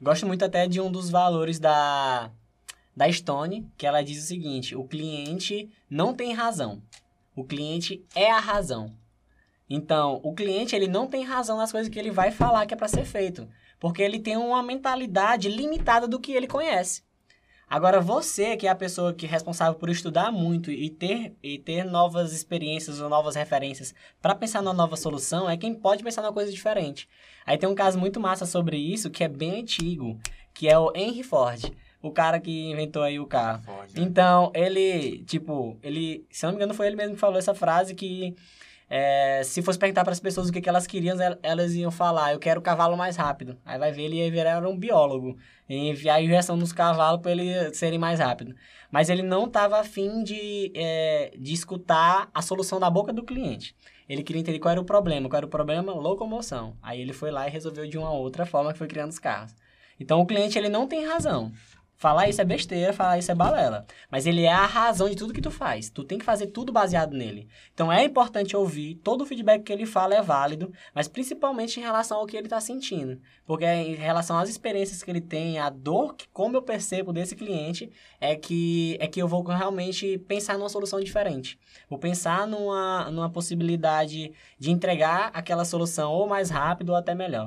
Gosto muito até de um dos valores da, da Stone, que ela diz o seguinte: o cliente não tem razão. O cliente é a razão. Então, o cliente ele não tem razão nas coisas que ele vai falar que é para ser feito, porque ele tem uma mentalidade limitada do que ele conhece. Agora, você, que é a pessoa que é responsável por estudar muito e ter, e ter novas experiências ou novas referências para pensar numa nova solução, é quem pode pensar numa coisa diferente. Aí tem um caso muito massa sobre isso, que é bem antigo, que é o Henry Ford. O cara que inventou aí o carro. Ford, né? Então, ele, tipo, ele, se não me engano, foi ele mesmo que falou essa frase que é, se fosse perguntar para as pessoas o que, que elas queriam, el- elas iam falar, eu quero o cavalo mais rápido. Aí vai ver, ele ia virar um biólogo. E enviar a injeção nos cavalos para eles serem mais rápidos. Mas ele não estava afim de, é, de escutar a solução da boca do cliente. Ele queria entender qual era o problema. Qual era o problema? Locomoção. Aí ele foi lá e resolveu de uma outra forma que foi criando os carros. Então o cliente ele não tem razão. Falar isso é besteira, falar isso é balela. Mas ele é a razão de tudo que tu faz. Tu tem que fazer tudo baseado nele. Então é importante ouvir, todo o feedback que ele fala é válido, mas principalmente em relação ao que ele está sentindo. Porque é em relação às experiências que ele tem, a dor que, como eu percebo desse cliente, é que, é que eu vou realmente pensar numa solução diferente. Vou pensar numa, numa possibilidade de entregar aquela solução ou mais rápido ou até melhor.